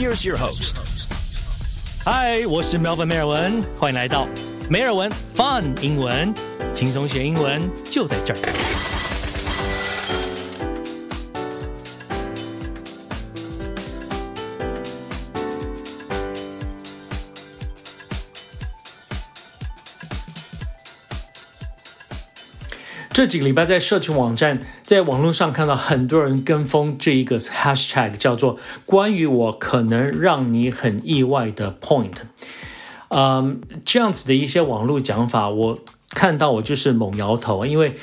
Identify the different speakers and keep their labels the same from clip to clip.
Speaker 1: Here's your host.
Speaker 2: 嗨，我是 Melvin 梅尔文，欢迎来到梅尔文 Fun 英文，轻松学英文就在这儿。这几个礼拜在社群网站，在网络上看到很多人跟风这一个 hashtag，叫做“关于我可能让你很意外的 point”。嗯，这样子的一些网络讲法，我看到我就是猛摇头，因为。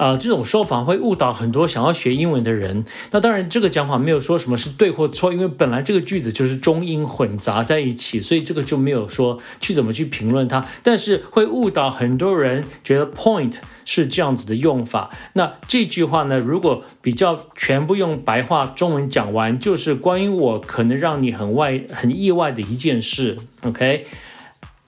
Speaker 2: 啊，这种说法会误导很多想要学英文的人。那当然，这个讲法没有说什么是对或错，因为本来这个句子就是中英混杂在一起，所以这个就没有说去怎么去评论它。但是会误导很多人觉得 point 是这样子的用法。那这句话呢，如果比较全部用白话中文讲完，就是关于我可能让你很外很意外的一件事。OK。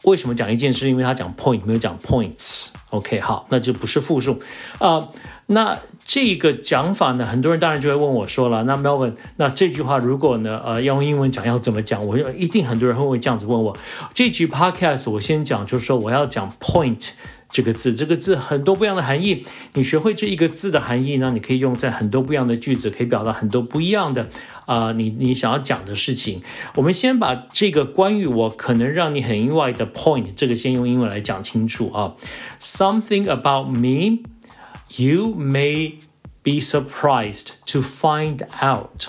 Speaker 2: 为什么讲一件事？因为他讲 point 没有讲 points。OK，好，那就不是复数啊。那这个讲法呢，很多人当然就会问我说了，那 Melvin，那这句话如果呢，呃，要用英文讲要怎么讲？我一定很多人会会这样子问我。这句 podcast 我先讲，就是说我要讲 point。这个字，这个字很多不一样的含义。你学会这一个字的含义呢，你可以用在很多不一样的句子，可以表达很多不一样的啊，你你想要讲的事情。我们先把这个关于我可能让你很意外的 point，这个先用英文来讲清楚啊。Something about me you may be surprised to find out。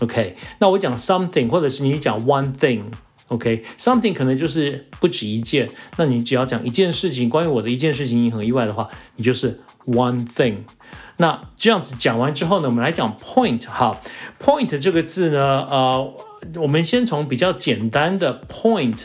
Speaker 2: OK，那我讲 something，或者是你讲 one thing。OK，something 可能就是不止一件。那你只要讲一件事情，关于我的一件事情，你很意外的话，你就是 one thing。那这样子讲完之后呢，我们来讲 point。哈，point 这个字呢，呃，我们先从比较简单的 point，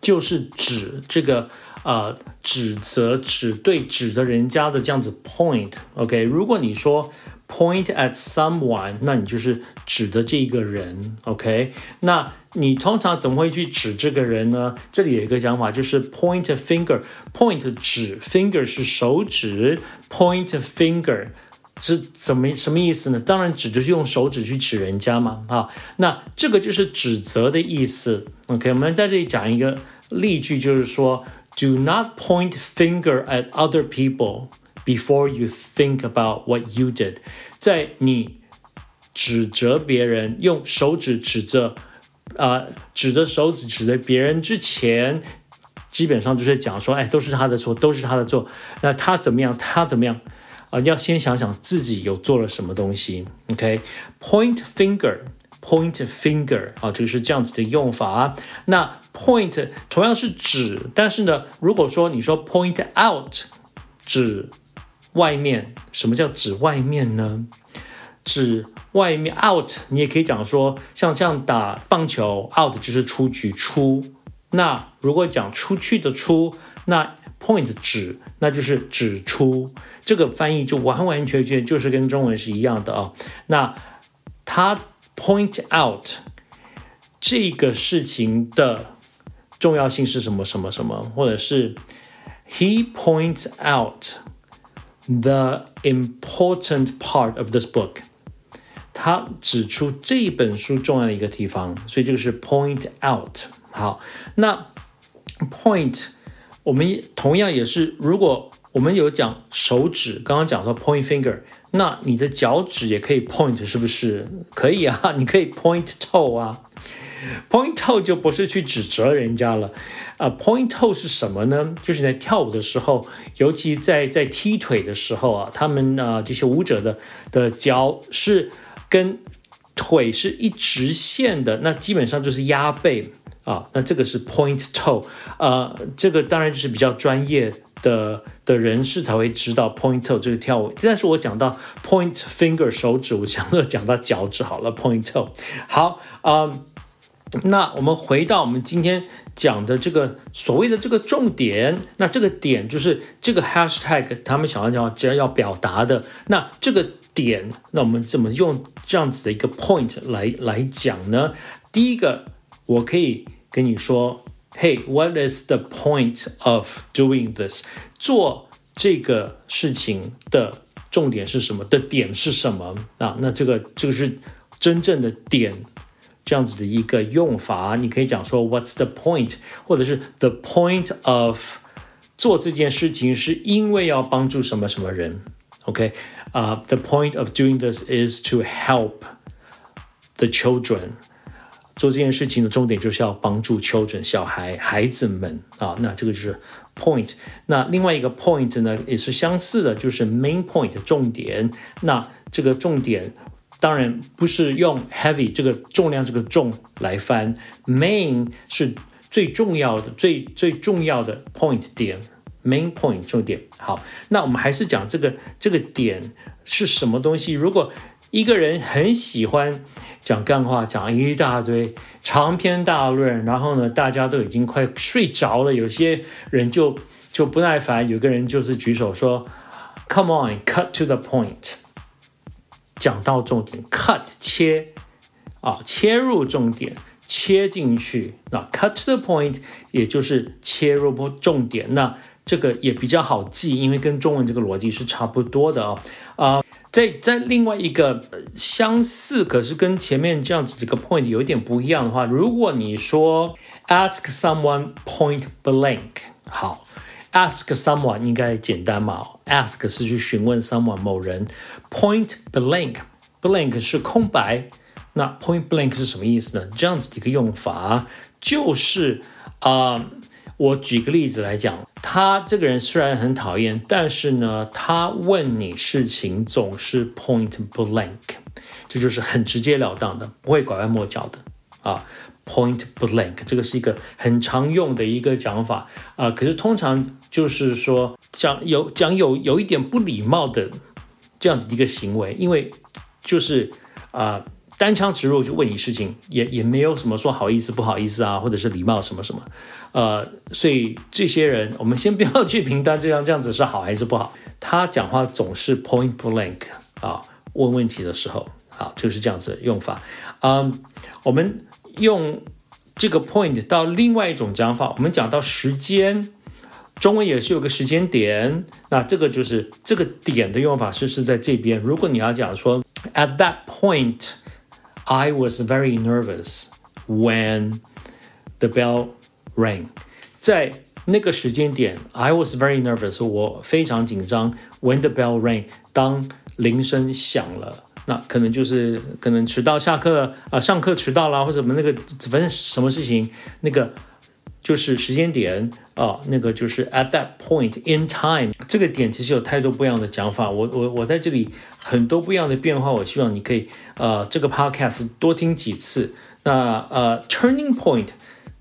Speaker 2: 就是指这个呃指责、指对、指的人家的这样子 point。OK，如果你说 point at someone，那你就是指的这个人，OK？那你通常怎么会去指这个人呢？这里有一个讲法，就是 point a finger，point 指，finger 是手指，point a finger 是怎么什么意思呢？当然指就是用手指去指人家嘛，啊，那这个就是指责的意思，OK？我们在这里讲一个例句，就是说，do not point finger at other people。Before you think about what you did，在你指责别人，用手指指着，啊，指着手指指着别人之前，基本上就是讲说，哎，都是他的错，都是他的错。那他怎么样？他怎么样？啊，要先想想自己有做了什么东西。OK，point finger，point finger，啊，这个是这样子的用法。那 point 同样是指，但是呢，如果说你说 point out，指。外面什么叫指外面呢？指外面 out，你也可以讲说，像像打棒球 out 就是出局出。那如果讲出去的出，那 point 指那就是指出。这个翻译就完完全全就是跟中文是一样的啊。那他 point out 这个事情的重要性是什么什么什么，或者是 he points out。The important part of this book，他指出这本书重要的一个地方，所以这个是 point out。好，那 point 我们同样也是，如果我们有讲手指，刚刚讲到 point finger，那你的脚趾也可以 point，是不是？可以啊，你可以 point toe 啊。 Point toe 就不是去指责人家了，啊，point toe 是什么呢？就是在跳舞的时候，尤其在在踢腿的时候啊，他们啊这些舞者的的脚是跟腿是一直线的，那基本上就是压背啊，那这个是 point toe，呃，这个当然就是比较专业的的人士才会知道 point toe 这个跳舞，但是我讲到 point finger 手指，我讲到讲到脚趾好了，point toe，好啊。那我们回到我们今天讲的这个所谓的这个重点，那这个点就是这个 hashtag 他们想要讲，既然要表达的，那这个点，那我们怎么用这样子的一个 point 来来讲呢？第一个，我可以跟你说，Hey，what is the point of doing this？做这个事情的重点是什么？的点是什么啊？那这个这个是真正的点。这样子的一个用法。你可以讲说 What's the point，或者是 The point of 做这件事情是因为要帮助什么什么人。OK，啊、uh,，The point of doing this is to help the children。做这件事情的重点就是要帮助 children 小孩孩子们啊，那这个就是 point。那另外一个 point 呢也是相似的，就是 main point 重点。那这个重点 当然不是用 heavy 这个重量这个重来翻，main 是最重要的最最重要的 point 点，main point 重点。好，那我们还是讲这个这个点是什么东西。如果一个人很喜欢讲干话，讲一大堆长篇大论，然后呢，大家都已经快睡着了，有些人就就不耐烦，有个人就是举手说：“Come on, cut to the point。”讲到重点，cut 切啊，切入重点，切进去。那 cut to the point 也就是切入不重点，那这个也比较好记，因为跟中文这个逻辑是差不多的啊啊。在在另外一个相似，可是跟前面这样子这个 point 有一点不一样的话，如果你说 ask someone point blank，好，ask someone 应该简单嘛？ask 是去询问 someone 某人，point blank，blank 是空白，那 point blank 是什么意思呢？这样子一个用法就是啊。我举个例子来讲，他这个人虽然很讨厌，但是呢，他问你事情总是 point blank，这就是很直截了当的，不会拐弯抹角的啊。point blank 这个是一个很常用的一个讲法啊，可是通常就是说讲有讲有有一点不礼貌的这样子的一个行为，因为就是啊。单枪直入就问你事情，也也没有什么说好意思不好意思啊，或者是礼貌什么什么，呃，所以这些人我们先不要去评断这样这样子是好还是不好。他讲话总是 point blank 啊，问问题的时候，好就是这样子用法。嗯，我们用这个 point 到另外一种讲法，我们讲到时间，中文也是有个时间点，那这个就是这个点的用法是是在这边。如果你要讲说 at that point。I was very nervous when the bell rang。在那个时间点，I was very nervous，我非常紧张。When the bell rang，当铃声响了，那可能就是可能迟到下课啊，上课迟到啦，或者什么那个反正什么事情那个。就是时间点啊，那个就是 at that point in time，这个点其实有太多不一样的讲法。我我我在这里很多不一样的变化，我希望你可以呃这个 podcast 多听几次。那呃 turning point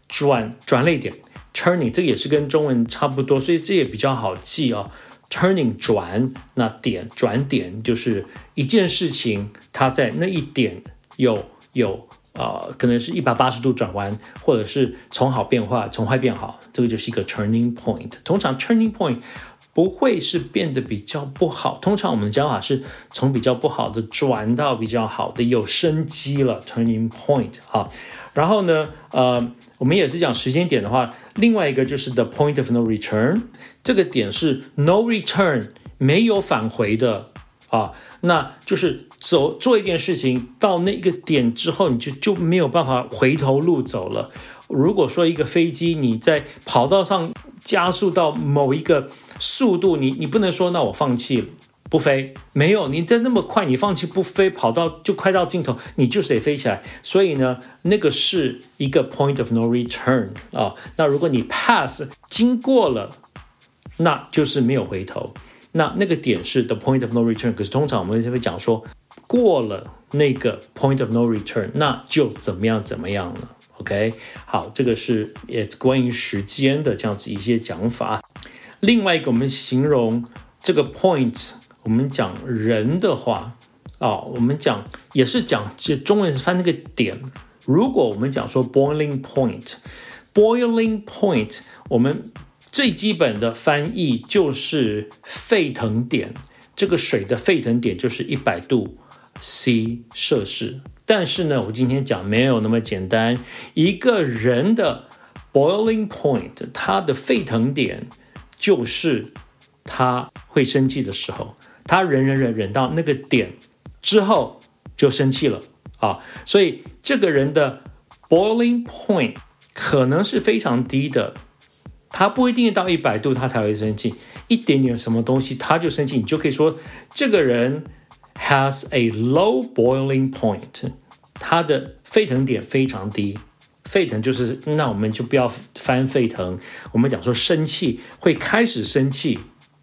Speaker 2: 转转泪点，turning 这个也是跟中文差不多，所以这也比较好记啊。turning 转那点转点就是一件事情，它在那一点有有。呃，可能是一百八十度转弯，或者是从好变化，从坏变好，这个就是一个 turning point。通常 turning point 不会是变得比较不好，通常我们的讲法是从比较不好的转到比较好的，有生机了 turning point 啊。然后呢，呃，我们也是讲时间点的话，另外一个就是 the point of no return，这个点是 no return 没有返回的啊，那就是。走做一件事情到那个点之后，你就就没有办法回头路走了。如果说一个飞机你在跑道上加速到某一个速度，你你不能说那我放弃不飞，没有你在那么快，你放弃不飞，跑到就快到尽头，你就是得飞起来。所以呢，那个是一个 point of no return 啊。那如果你 pass 经过了，那就是没有回头。那那个点是 the point of no return。可是通常我们就会讲说。过了那个 point of no return，那就怎么样怎么样了？OK，好，这个是也关于时间的这样子一些讲法。另外一个，我们形容这个 point，我们讲人的话，哦，我们讲也是讲，这中文是翻那个点。如果我们讲说 boiling point，boiling point，我们最基本的翻译就是沸腾点。这个水的沸腾点就是一百度。C 摄氏，但是呢，我今天讲没有那么简单。一个人的 boiling point，他的沸腾点就是他会生气的时候，他忍忍忍忍到那个点之后就生气了啊。所以这个人的 boiling point 可能是非常低的，他不一定到一百度他才会生气，一点点什么东西他就生气，你就可以说这个人 has a low boiling point，它的沸腾点非常低。沸腾就是，那我们就不要翻沸腾，我们讲说生气会开始生气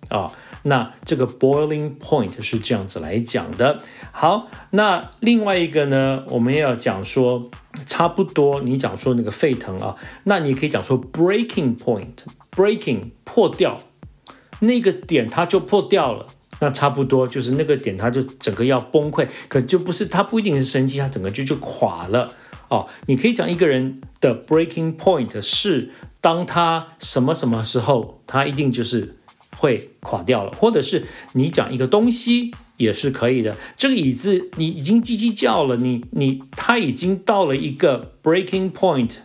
Speaker 2: 啊。那这个 boiling point 是这样子来讲的。好，那另外一个呢，我们要讲说差不多，你讲说那个沸腾啊，那你可以讲说 breaking point，breaking 破掉那个点它就破掉了，那差不多就是那个点它就整个要崩溃，可就不是它不一定是生气，它整个就就垮了哦。你可以讲一个人的 breaking point 是当他什么什么时候，他一定就是。会垮掉了，或者是你讲一个东西也是可以的。这个椅子你已经叽叽叫了，你你它已经到了一个 breaking point，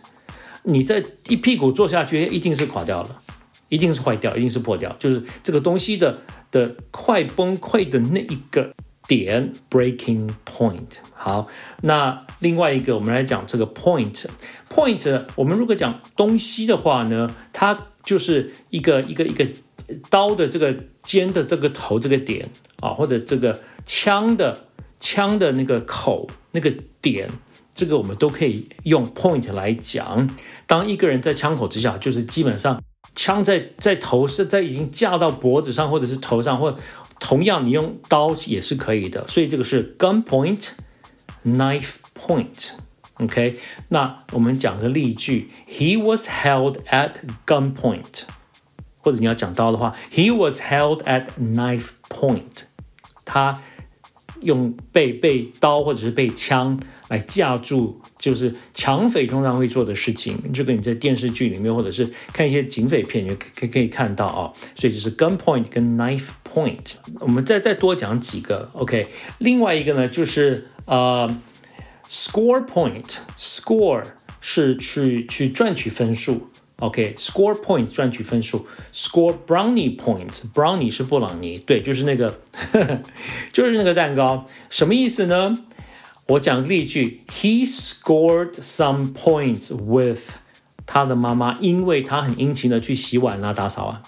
Speaker 2: 你再一屁股坐下去，一定是垮掉了，一定是坏掉，一定是破掉，就是这个东西的的快崩溃的那一个点 breaking point。好，那另外一个我们来讲这个 point，point，我们如果讲东西的话呢，它就是一个一个一个。刀的这个尖的这个头这个点啊，或者这个枪的枪的那个口那个点，这个我们都可以用 point 来讲。当一个人在枪口之下，就是基本上枪在在头是在已经架到脖子上或者是头上，或同样你用刀也是可以的。所以这个是 gun point，knife point。OK，那我们讲个例句：He was held at gunpoint。或者你要讲刀的话，He was held at knife point。他用被被刀或者是被枪来架住，就是抢匪通常会做的事情。这个你在电视剧里面或者是看一些警匪片，你可可可以看到啊。所以就是 gun point 跟 knife point。我们再再多讲几个，OK。另外一个呢，就是呃，score point。score 是去去赚取分数。OK，score points 赚取分数，score brownie points，brownie 是布朗尼，对，就是那个，就是那个蛋糕，什么意思呢？我讲例句，He scored some points with 他的妈妈，因为他很殷勤的去洗碗啊、打扫啊。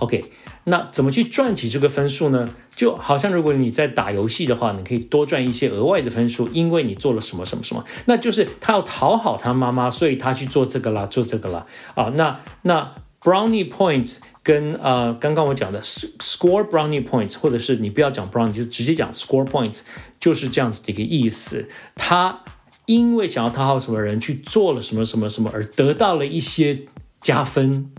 Speaker 2: OK。那怎么去赚起这个分数呢？就好像如果你在打游戏的话，你可以多赚一些额外的分数，因为你做了什么什么什么。那就是他要讨好他妈妈，所以他去做这个啦，做这个啦。啊，那那 brownie points 跟呃刚刚我讲的 score brownie points，或者是你不要讲 brownie，就直接讲 score points，就是这样子的一个意思。他因为想要讨好什么人去做了什么什么什么，而得到了一些加分。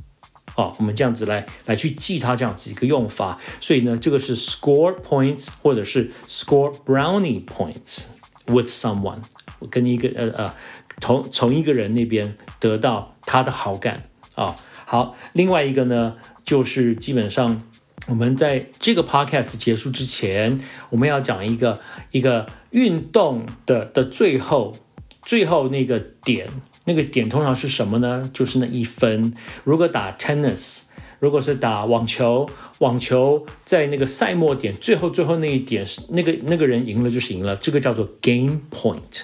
Speaker 2: 啊，我们这样子来来去记它这样子一个用法，所以呢，这个是 score points 或者是 score brownie points with someone，我跟一个呃呃从从一个人那边得到他的好感啊。好，另外一个呢，就是基本上我们在这个 podcast 结束之前，我们要讲一个一个运动的的最后最后那个点。那个点通常是什么呢？就是那一分。如果打 tennis，如果是打网球，网球在那个赛末点最后最后那一点是那个那个人赢了就是赢了，这个叫做 game point。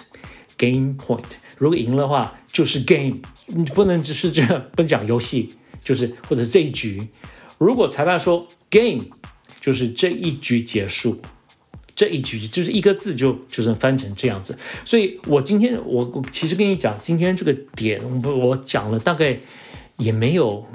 Speaker 2: game point，如果赢的话就是 game，你不能只是这样，不讲游戏，就是或者是这一局。如果裁判说 game，就是这一局结束。这一句就是一个字就就是翻成这样子，所以我今天我我其实跟你讲，今天这个点我我讲了大概也没有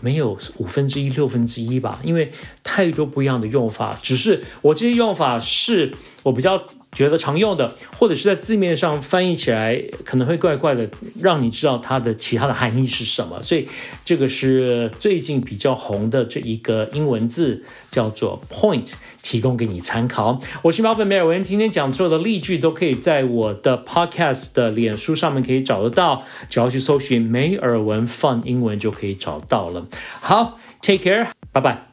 Speaker 2: 没有五分之一六分之一吧，因为太多不一样的用法，只是我这些用法是我比较。觉得常用的，或者是在字面上翻译起来可能会怪怪的，让你知道它的其他的含义是什么。所以这个是最近比较红的这一个英文字，叫做 point，提供给你参考。我是毛粉梅尔文，今天讲所有的例句都可以在我的 podcast 的脸书上面可以找得到，只要去搜寻梅尔文 fun 英文就可以找到了。好，take care，拜拜。